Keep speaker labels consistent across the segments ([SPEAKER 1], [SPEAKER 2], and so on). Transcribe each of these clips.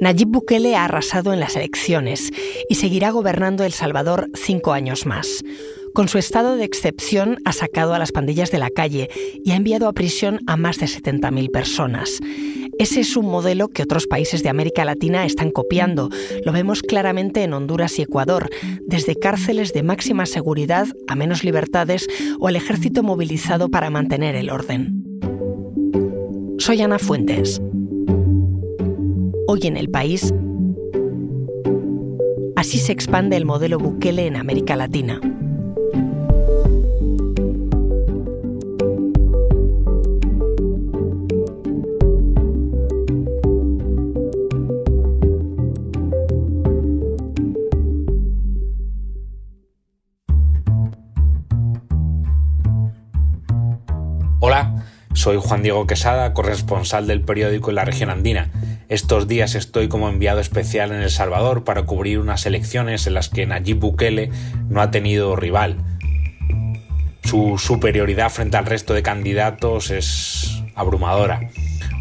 [SPEAKER 1] Nayib Bukele ha arrasado en las elecciones y seguirá gobernando El Salvador cinco años más. Con su estado de excepción ha sacado a las pandillas de la calle y ha enviado a prisión a más de 70.000 personas. Ese es un modelo que otros países de América Latina están copiando. Lo vemos claramente en Honduras y Ecuador, desde cárceles de máxima seguridad a menos libertades o el ejército movilizado para mantener el orden. Soy Ana Fuentes. Hoy en el país, así se expande el modelo Bukele en América Latina.
[SPEAKER 2] Soy Juan Diego Quesada, corresponsal del periódico en la región andina. Estos días estoy como enviado especial en El Salvador para cubrir unas elecciones en las que Nayib Bukele no ha tenido rival. Su superioridad frente al resto de candidatos es abrumadora.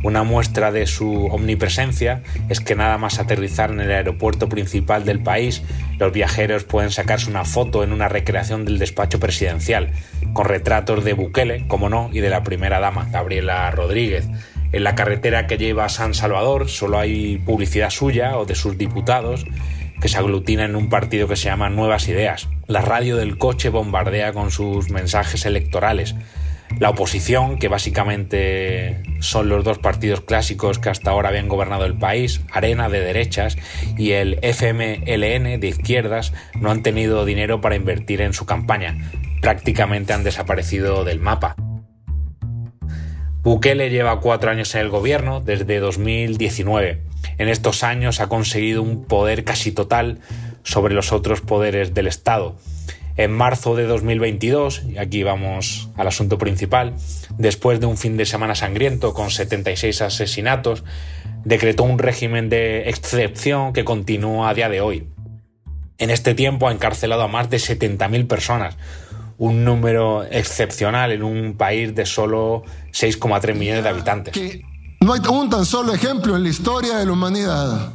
[SPEAKER 2] Una muestra de su omnipresencia es que nada más aterrizar en el aeropuerto principal del país, los viajeros pueden sacarse una foto en una recreación del despacho presidencial, con retratos de Bukele, como no, y de la primera dama, Gabriela Rodríguez. En la carretera que lleva a San Salvador solo hay publicidad suya o de sus diputados, que se aglutina en un partido que se llama Nuevas Ideas. La radio del coche bombardea con sus mensajes electorales la oposición, que básicamente son los dos partidos clásicos que hasta ahora habían gobernado el país, Arena de derechas y el FMLN de izquierdas, no han tenido dinero para invertir en su campaña. Prácticamente han desaparecido del mapa. Bukele lleva cuatro años en el gobierno, desde 2019. En estos años ha conseguido un poder casi total sobre los otros poderes del Estado en marzo de 2022, y aquí vamos al asunto principal, después de un fin de semana sangriento con 76 asesinatos, decretó un régimen de excepción que continúa a día de hoy. En este tiempo ha encarcelado a más de 70.000 personas, un número excepcional en un país de solo 6,3 millones de habitantes.
[SPEAKER 3] no hay un tan solo ejemplo en la historia de la humanidad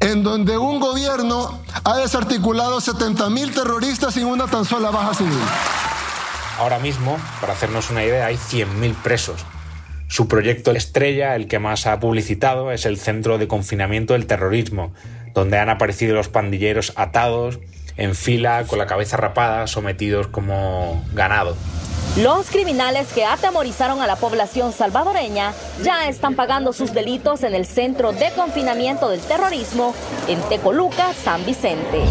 [SPEAKER 3] en donde un gobierno ha desarticulado 70.000 terroristas sin una tan sola baja civil.
[SPEAKER 2] Ahora mismo, para hacernos una idea, hay 100.000 presos. Su proyecto estrella, el que más ha publicitado, es el Centro de Confinamiento del Terrorismo, donde han aparecido los pandilleros atados, en fila, con la cabeza rapada, sometidos como ganado.
[SPEAKER 4] Los criminales que atemorizaron a la población salvadoreña ya están pagando sus delitos en el Centro de Confinamiento del Terrorismo en Tecoluca, San Vicente.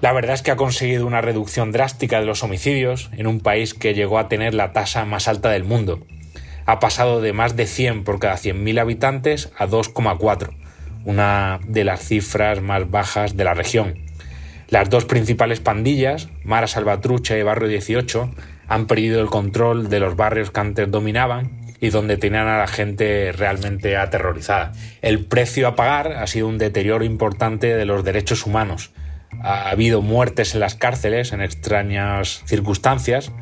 [SPEAKER 2] La verdad es que ha conseguido una reducción drástica de los homicidios en un país que llegó a tener la tasa más alta del mundo. Ha pasado de más de 100 por cada 100.000 habitantes a 2,4, una de las cifras más bajas de la región. Las dos principales pandillas, Mara Salvatrucha y Barrio 18, han perdido el control de los barrios que antes dominaban y donde tenían a la gente realmente aterrorizada. El precio a pagar ha sido un deterioro importante de los derechos humanos. Ha habido muertes en las cárceles en extrañas circunstancias.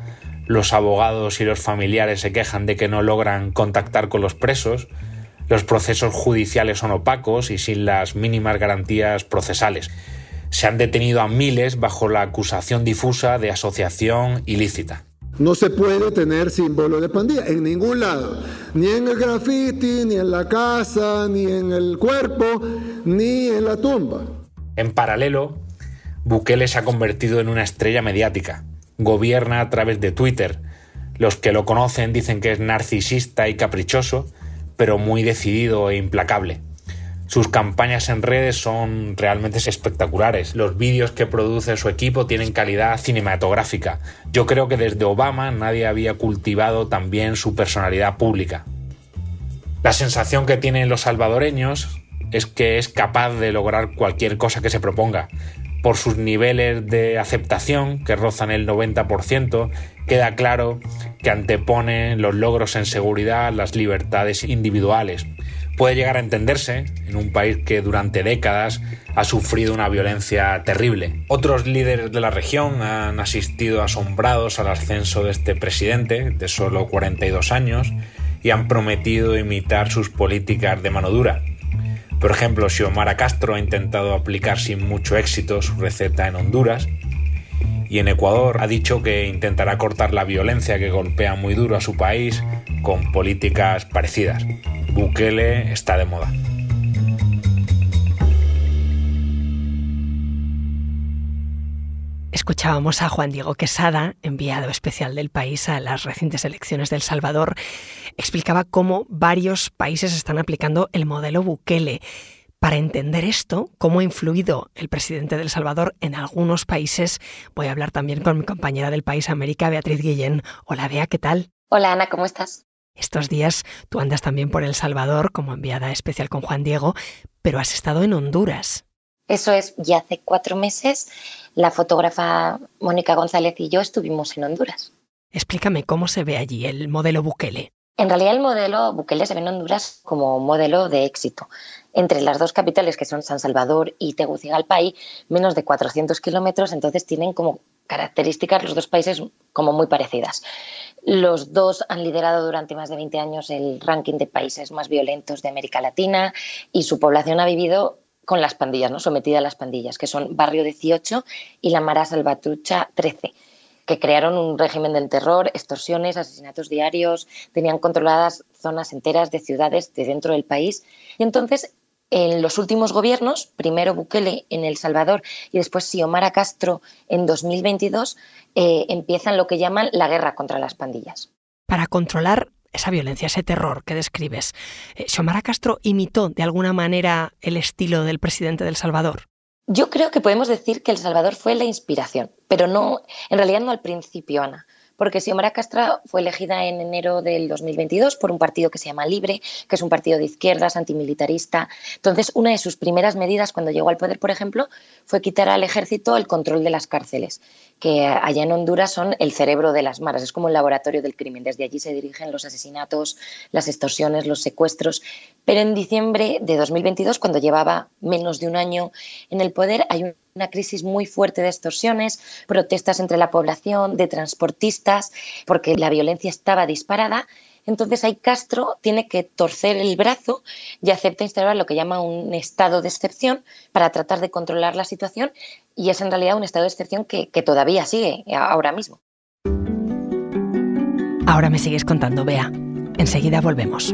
[SPEAKER 2] Los abogados y los familiares se quejan de que no logran contactar con los presos. Los procesos judiciales son opacos y sin las mínimas garantías procesales. Se han detenido a miles bajo la acusación difusa de asociación ilícita.
[SPEAKER 3] No se puede tener símbolo de pandilla en ningún lado, ni en el graffiti, ni en la casa, ni en el cuerpo, ni en la tumba.
[SPEAKER 2] En paralelo, Bukele se ha convertido en una estrella mediática. Gobierna a través de Twitter. Los que lo conocen dicen que es narcisista y caprichoso, pero muy decidido e implacable. Sus campañas en redes son realmente espectaculares. Los vídeos que produce su equipo tienen calidad cinematográfica. Yo creo que desde Obama nadie había cultivado también su personalidad pública. La sensación que tienen los salvadoreños es que es capaz de lograr cualquier cosa que se proponga. Por sus niveles de aceptación, que rozan el 90%, queda claro que antepone los logros en seguridad las libertades individuales puede llegar a entenderse en un país que durante décadas ha sufrido una violencia terrible. Otros líderes de la región han asistido asombrados al ascenso de este presidente de solo 42 años y han prometido imitar sus políticas de mano dura. Por ejemplo, Xiomara Castro ha intentado aplicar sin mucho éxito su receta en Honduras y en Ecuador ha dicho que intentará cortar la violencia que golpea muy duro a su país con políticas parecidas. Bukele está de moda.
[SPEAKER 1] Escuchábamos a Juan Diego Quesada, enviado especial del país a las recientes elecciones del Salvador. Explicaba cómo varios países están aplicando el modelo Bukele. Para entender esto, cómo ha influido el presidente del Salvador en algunos países, voy a hablar también con mi compañera del país América, Beatriz Guillén. Hola Bea, ¿qué tal?
[SPEAKER 5] Hola Ana, ¿cómo estás?
[SPEAKER 1] Estos días tú andas también por El Salvador como enviada especial con Juan Diego, pero has estado en Honduras.
[SPEAKER 5] Eso es, ya hace cuatro meses la fotógrafa Mónica González y yo estuvimos en Honduras.
[SPEAKER 1] Explícame cómo se ve allí el modelo Bukele.
[SPEAKER 5] En realidad el modelo Bukele se ve en Honduras como modelo de éxito. Entre las dos capitales, que son San Salvador y Tegucigalpa, menos de 400 kilómetros, entonces tienen como características los dos países como muy parecidas. Los dos han liderado durante más de 20 años el ranking de países más violentos de América Latina y su población ha vivido con las pandillas, ¿no? sometida a las pandillas, que son Barrio 18 y la Mara Salvatrucha 13 que crearon un régimen del terror, extorsiones, asesinatos diarios, tenían controladas zonas enteras de ciudades de dentro del país. Y entonces, en los últimos gobiernos, primero Bukele en El Salvador y después Xiomara Castro en 2022, eh, empiezan lo que llaman la guerra contra las pandillas.
[SPEAKER 1] Para controlar esa violencia, ese terror que describes. Eh, ¿Xiomara Castro imitó de alguna manera el estilo del presidente del Salvador?
[SPEAKER 5] Yo creo que podemos decir que El Salvador fue la inspiración, pero no, en realidad no al principio, Ana porque Xiomara Castra fue elegida en enero del 2022 por un partido que se llama Libre, que es un partido de izquierdas, antimilitarista. Entonces, una de sus primeras medidas cuando llegó al poder, por ejemplo, fue quitar al ejército el control de las cárceles, que allá en Honduras son el cerebro de las maras, es como el laboratorio del crimen. Desde allí se dirigen los asesinatos, las extorsiones, los secuestros. Pero en diciembre de 2022, cuando llevaba menos de un año en el poder, hay un una crisis muy fuerte de extorsiones, protestas entre la población, de transportistas, porque la violencia estaba disparada. Entonces ahí Castro tiene que torcer el brazo y acepta instaurar lo que llama un estado de excepción para tratar de controlar la situación y es en realidad un estado de excepción que, que todavía sigue ahora mismo.
[SPEAKER 1] Ahora me sigues contando, Bea. Enseguida volvemos.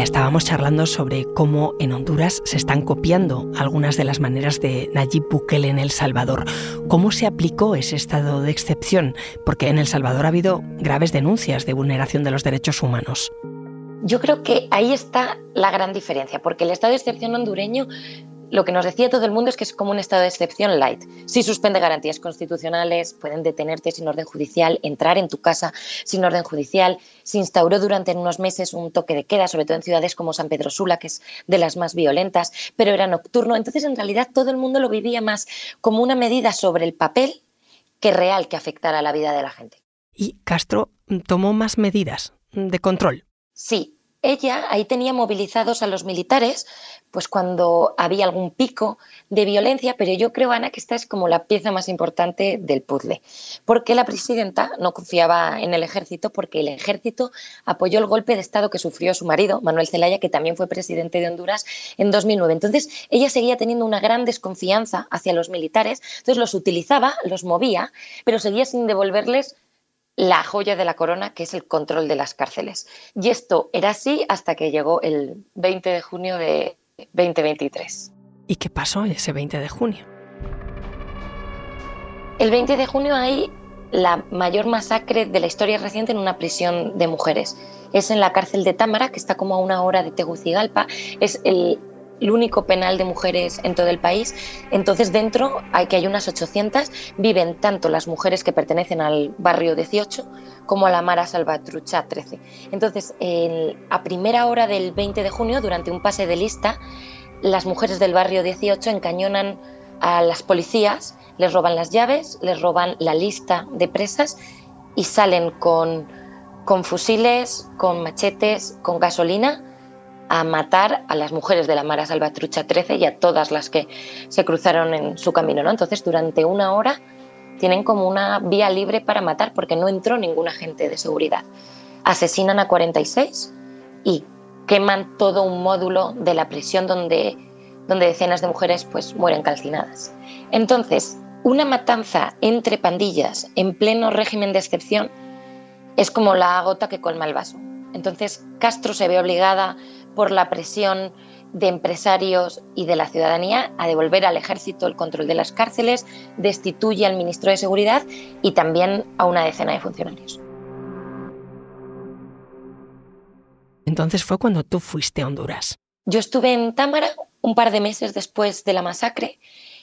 [SPEAKER 1] Estábamos charlando sobre cómo en Honduras se están copiando algunas de las maneras de Nayib Bukele en El Salvador. ¿Cómo se aplicó ese estado de excepción? Porque en El Salvador ha habido graves denuncias de vulneración de los derechos humanos.
[SPEAKER 5] Yo creo que ahí está la gran diferencia, porque el estado de excepción hondureño lo que nos decía todo el mundo es que es como un estado de excepción light. Si suspende garantías constitucionales, pueden detenerte sin orden judicial, entrar en tu casa sin orden judicial. Se instauró durante unos meses un toque de queda, sobre todo en ciudades como San Pedro Sula, que es de las más violentas, pero era nocturno. Entonces, en realidad, todo el mundo lo vivía más como una medida sobre el papel que real que afectara a la vida de la gente.
[SPEAKER 1] ¿Y Castro tomó más medidas de control?
[SPEAKER 5] Sí, ella ahí tenía movilizados a los militares, pues cuando había algún pico de violencia, pero yo creo, Ana, que esta es como la pieza más importante del puzzle, porque la presidenta no confiaba en el ejército, porque el ejército apoyó el golpe de Estado que sufrió su marido, Manuel Zelaya, que también fue presidente de Honduras en 2009. Entonces, ella seguía teniendo una gran desconfianza hacia los militares, entonces los utilizaba, los movía, pero seguía sin devolverles la joya de la corona, que es el control de las cárceles. Y esto era así hasta que llegó el 20 de junio de 2023.
[SPEAKER 1] ¿Y qué pasó ese 20 de junio?
[SPEAKER 5] El 20 de junio hay la mayor masacre de la historia reciente en una prisión de mujeres. Es en la cárcel de Támara, que está como a una hora de Tegucigalpa. Es el el único penal de mujeres en todo el país. Entonces dentro hay que hay unas 800, viven tanto las mujeres que pertenecen al barrio 18 como a la Mara Salvatrucha 13. Entonces, a primera hora del 20 de junio, durante un pase de lista, las mujeres del barrio 18 encañonan a las policías, les roban las llaves, les roban la lista de presas y salen con, con fusiles, con machetes, con gasolina a matar a las mujeres de la Mara Salvatrucha 13 y a todas las que se cruzaron en su camino. ¿no? Entonces, durante una hora tienen como una vía libre para matar porque no entró ningún agente de seguridad. Asesinan a 46 y queman todo un módulo de la prisión donde, donde decenas de mujeres pues, mueren calcinadas. Entonces, una matanza entre pandillas en pleno régimen de excepción es como la gota que colma el vaso. Entonces, Castro se ve obligada por la presión de empresarios y de la ciudadanía a devolver al ejército el control de las cárceles, destituye al ministro de Seguridad y también a una decena de funcionarios.
[SPEAKER 1] Entonces fue cuando tú fuiste a Honduras.
[SPEAKER 5] Yo estuve en Támara un par de meses después de la masacre.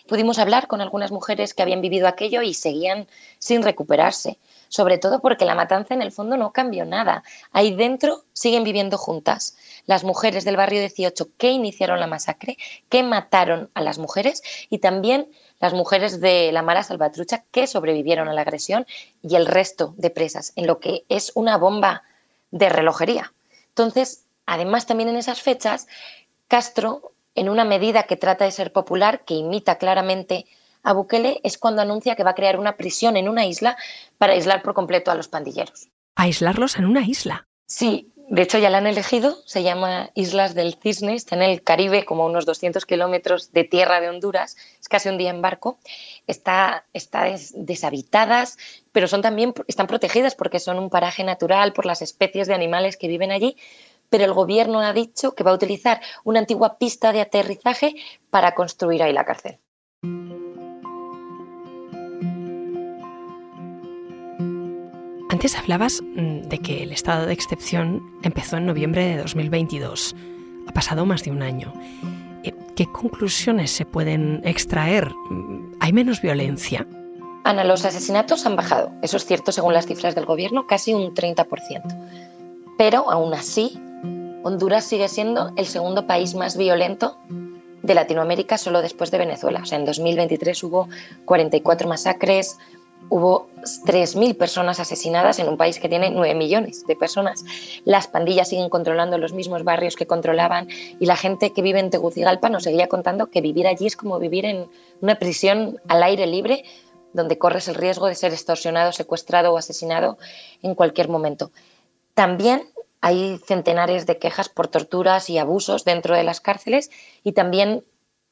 [SPEAKER 5] Pudimos hablar con algunas mujeres que habían vivido aquello y seguían sin recuperarse sobre todo porque la matanza en el fondo no cambió nada. Ahí dentro siguen viviendo juntas las mujeres del barrio 18 que iniciaron la masacre, que mataron a las mujeres y también las mujeres de la Mara Salvatrucha que sobrevivieron a la agresión y el resto de presas, en lo que es una bomba de relojería. Entonces, además también en esas fechas, Castro, en una medida que trata de ser popular, que imita claramente a Bukele es cuando anuncia que va a crear una prisión en una isla para aislar por completo a los pandilleros.
[SPEAKER 1] ¿Aislarlos en una isla?
[SPEAKER 5] Sí, de hecho ya la han elegido, se llama Islas del Cisne, está en el Caribe, como unos 200 kilómetros de tierra de Honduras, es casi un día en barco, está, está deshabitadas, pero son también, están protegidas porque son un paraje natural por las especies de animales que viven allí, pero el gobierno ha dicho que va a utilizar una antigua pista de aterrizaje para construir ahí la cárcel.
[SPEAKER 1] Antes hablabas mm, de que el estado de excepción empezó en noviembre de 2022. Ha pasado más de un año. Eh, ¿Qué conclusiones se pueden extraer? Mm, ¿Hay menos violencia?
[SPEAKER 5] Ana, los asesinatos han bajado. Eso es cierto según las cifras del gobierno, casi un 30%. Pero aún así, Honduras sigue siendo el segundo país más violento de Latinoamérica solo después de Venezuela. O sea, en 2023 hubo 44 masacres, hubo 3.000 personas asesinadas en un país que tiene 9 millones de personas. Las pandillas siguen controlando los mismos barrios que controlaban y la gente que vive en Tegucigalpa nos seguía contando que vivir allí es como vivir en una prisión al aire libre donde corres el riesgo de ser extorsionado, secuestrado o asesinado en cualquier momento. También hay centenares de quejas por torturas y abusos dentro de las cárceles y también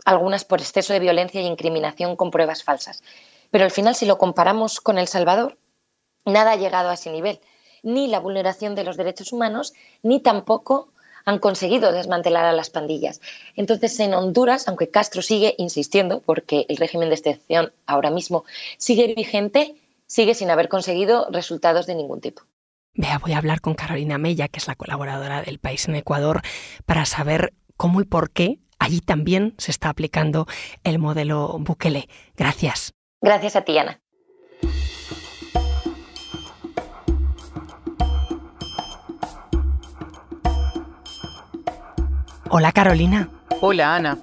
[SPEAKER 5] algunas por exceso de violencia y incriminación con pruebas falsas. Pero al final, si lo comparamos con El Salvador, nada ha llegado a ese nivel. Ni la vulneración de los derechos humanos, ni tampoco han conseguido desmantelar a las pandillas. Entonces, en Honduras, aunque Castro sigue insistiendo, porque el régimen de excepción ahora mismo sigue vigente, sigue sin haber conseguido resultados de ningún tipo.
[SPEAKER 1] Vea, voy a hablar con Carolina Mella, que es la colaboradora del país en Ecuador, para saber cómo y por qué allí también se está aplicando el modelo Bukele. Gracias.
[SPEAKER 5] Gracias a ti, Ana.
[SPEAKER 1] Hola, Carolina.
[SPEAKER 6] Hola, Ana.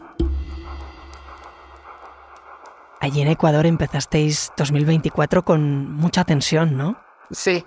[SPEAKER 1] Allí en Ecuador empezasteis 2024 con mucha tensión, ¿no?
[SPEAKER 6] Sí.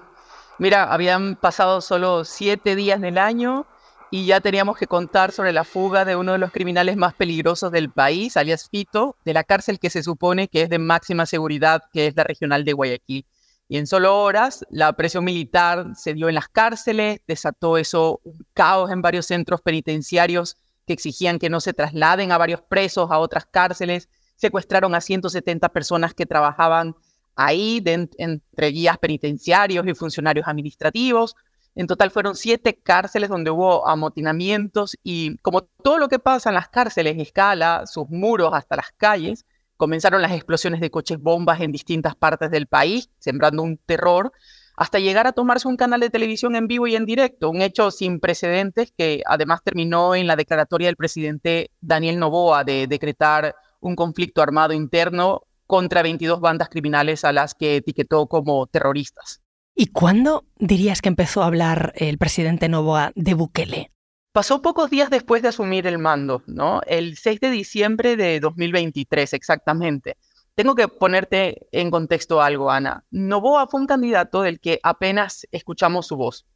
[SPEAKER 6] Mira, habían pasado solo siete días del año y ya teníamos que contar sobre la fuga de uno de los criminales más peligrosos del país, alias Fito, de la cárcel que se supone que es de máxima seguridad, que es la regional de Guayaquil. Y en solo horas, la presión militar se dio en las cárceles, desató eso un caos en varios centros penitenciarios que exigían que no se trasladen a varios presos a otras cárceles, secuestraron a 170 personas que trabajaban ahí, entre guías penitenciarios y funcionarios administrativos, en total fueron siete cárceles donde hubo amotinamientos y como todo lo que pasa en las cárceles escala sus muros hasta las calles, comenzaron las explosiones de coches bombas en distintas partes del país, sembrando un terror, hasta llegar a tomarse un canal de televisión en vivo y en directo, un hecho sin precedentes que además terminó en la declaratoria del presidente Daniel Novoa de decretar un conflicto armado interno contra 22 bandas criminales a las que etiquetó como terroristas.
[SPEAKER 1] ¿Y cuándo dirías que empezó a hablar el presidente Novoa de Bukele?
[SPEAKER 6] Pasó pocos días después de asumir el mando, ¿no? El 6 de diciembre de 2023 exactamente. Tengo que ponerte en contexto algo, Ana. Novoa fue un candidato del que apenas escuchamos su voz.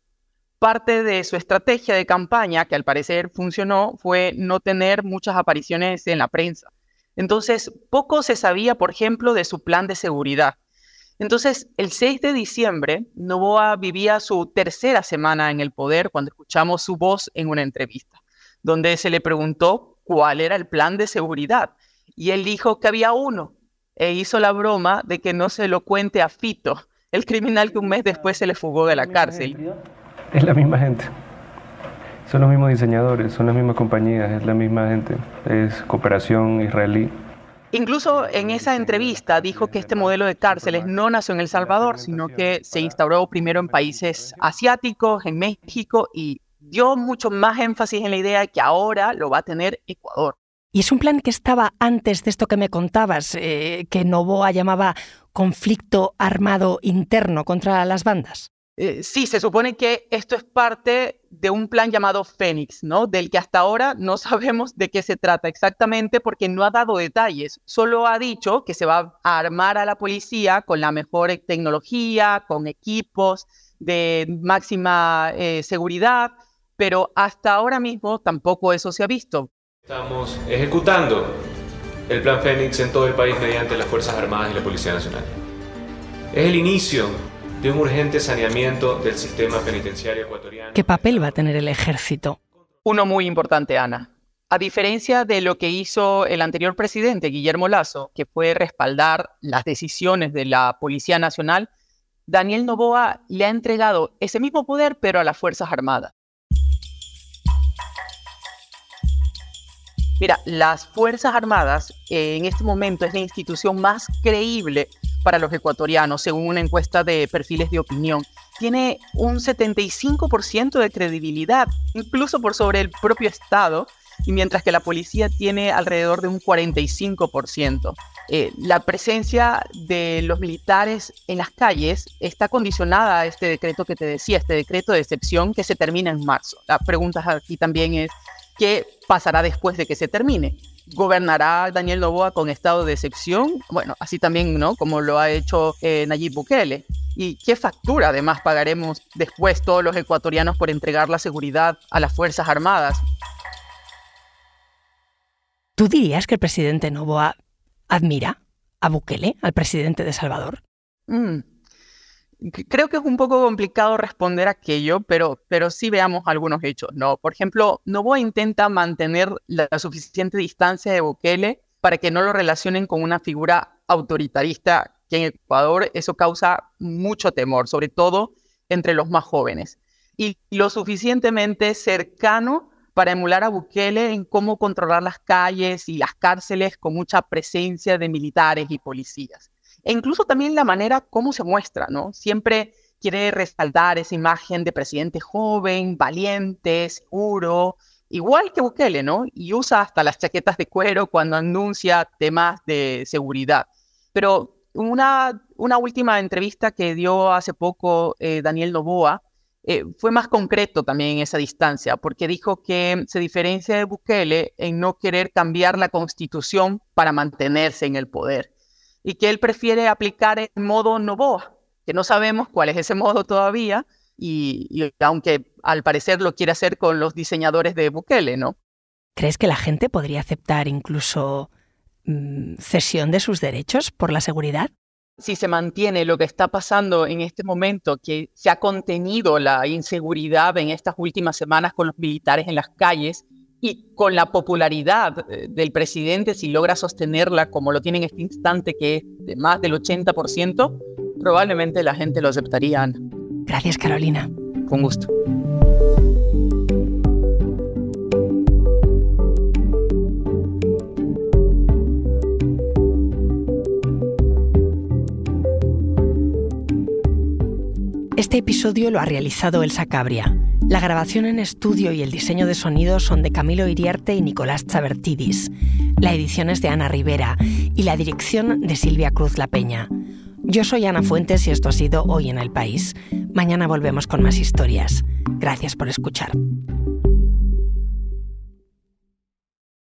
[SPEAKER 6] Parte de su estrategia de campaña, que al parecer funcionó, fue no tener muchas apariciones en la prensa. Entonces, poco se sabía, por ejemplo, de su plan de seguridad. Entonces, el 6 de diciembre, Novoa vivía su tercera semana en el poder cuando escuchamos su voz en una entrevista, donde se le preguntó cuál era el plan de seguridad. Y él dijo que había uno, e hizo la broma de que no se lo cuente a Fito, el criminal que un mes después se le fugó de la cárcel.
[SPEAKER 7] Es la misma gente. Son los mismos diseñadores, son las mismas compañías, es la misma gente. Es cooperación israelí.
[SPEAKER 6] Incluso en esa entrevista dijo que este modelo de cárceles no nació en El Salvador, sino que se instauró primero en países asiáticos, en México, y dio mucho más énfasis en la idea de que ahora lo va a tener Ecuador.
[SPEAKER 1] Y es un plan que estaba antes de esto que me contabas, eh, que Novoa llamaba conflicto armado interno contra las bandas.
[SPEAKER 6] Eh, sí, se supone que esto es parte de un plan llamado Fénix, ¿no? Del que hasta ahora no sabemos de qué se trata exactamente porque no ha dado detalles. Solo ha dicho que se va a armar a la policía con la mejor tecnología, con equipos de máxima eh, seguridad, pero hasta ahora mismo tampoco eso se ha visto.
[SPEAKER 8] Estamos ejecutando el Plan Fénix en todo el país mediante las Fuerzas Armadas y la Policía Nacional. Es el inicio de un urgente saneamiento del sistema penitenciario ecuatoriano.
[SPEAKER 1] ¿Qué papel va a tener el ejército?
[SPEAKER 6] Uno muy importante, Ana. A diferencia de lo que hizo el anterior presidente, Guillermo Lazo, que fue respaldar las decisiones de la Policía Nacional, Daniel Novoa le ha entregado ese mismo poder, pero a las Fuerzas Armadas. Mira, las Fuerzas Armadas eh, en este momento es la institución más creíble para los ecuatorianos, según una encuesta de perfiles de opinión. Tiene un 75% de credibilidad, incluso por sobre el propio Estado, y mientras que la policía tiene alrededor de un 45%. Eh, la presencia de los militares en las calles está condicionada a este decreto que te decía, este decreto de excepción que se termina en marzo. La pregunta aquí también es, ¿Qué pasará después de que se termine? ¿Gobernará Daniel Novoa con estado de excepción? Bueno, así también, ¿no? Como lo ha hecho eh, Nayib Bukele. ¿Y qué factura además pagaremos después todos los ecuatorianos por entregar la seguridad a las Fuerzas Armadas?
[SPEAKER 1] ¿Tú dirías que el presidente Novoa admira a Bukele, al presidente de Salvador?
[SPEAKER 6] Mm, creo que es un poco complicado responder aquello, pero, pero sí veamos algunos hechos, ¿no? Por ejemplo, Novoa intenta mantener la, suficiente distancia de Bukele para que no lo relacionen con una figura autoritarista que en Ecuador eso causa mucho temor, sobre todo entre los más jóvenes. Y lo suficientemente cercano para emular a Bukele en cómo controlar las calles y las cárceles con mucha presencia de militares y policías e incluso también la manera como se muestra, ¿no? Siempre quiere resaltar esa imagen de presidente joven, valiente, seguro, igual que Bukele, ¿no? Y usa hasta las chaquetas de cuero cuando anuncia temas de seguridad. Pero una, última entrevista que dio hace poco eh, Daniel Novoa eh, fue más concreto también en esa distancia, porque dijo que se diferencia de Bukele en no querer cambiar la constitución para mantenerse en el poder y que él prefiere aplicar el modo Novoa, que no sabemos cuál es ese modo todavía, y, aunque al parecer lo quiere hacer con los diseñadores de Bukele, ¿no?
[SPEAKER 1] ¿Crees que la gente podría aceptar incluso mm, cesión de sus derechos por la seguridad?
[SPEAKER 6] Si se mantiene lo que está pasando en este momento, que se ha contenido la inseguridad en estas últimas semanas con los militares en las calles, y con la popularidad eh, del presidente, si logra sostenerla como lo tiene en este instante, que es de más del 80%, probablemente la gente lo aceptaría.
[SPEAKER 1] Gracias, Carolina.
[SPEAKER 6] Con gusto.
[SPEAKER 1] Este episodio lo ha realizado Elsa Cabria. La grabación en estudio y el diseño de sonido son de Camilo Iriarte y Nicolás Chabertidis. La edición es de Ana Rivera y la dirección de Silvia Cruz La Peña. Yo soy Ana Fuentes y esto ha sido Hoy en el País. Mañana volvemos con más historias. Gracias por escuchar.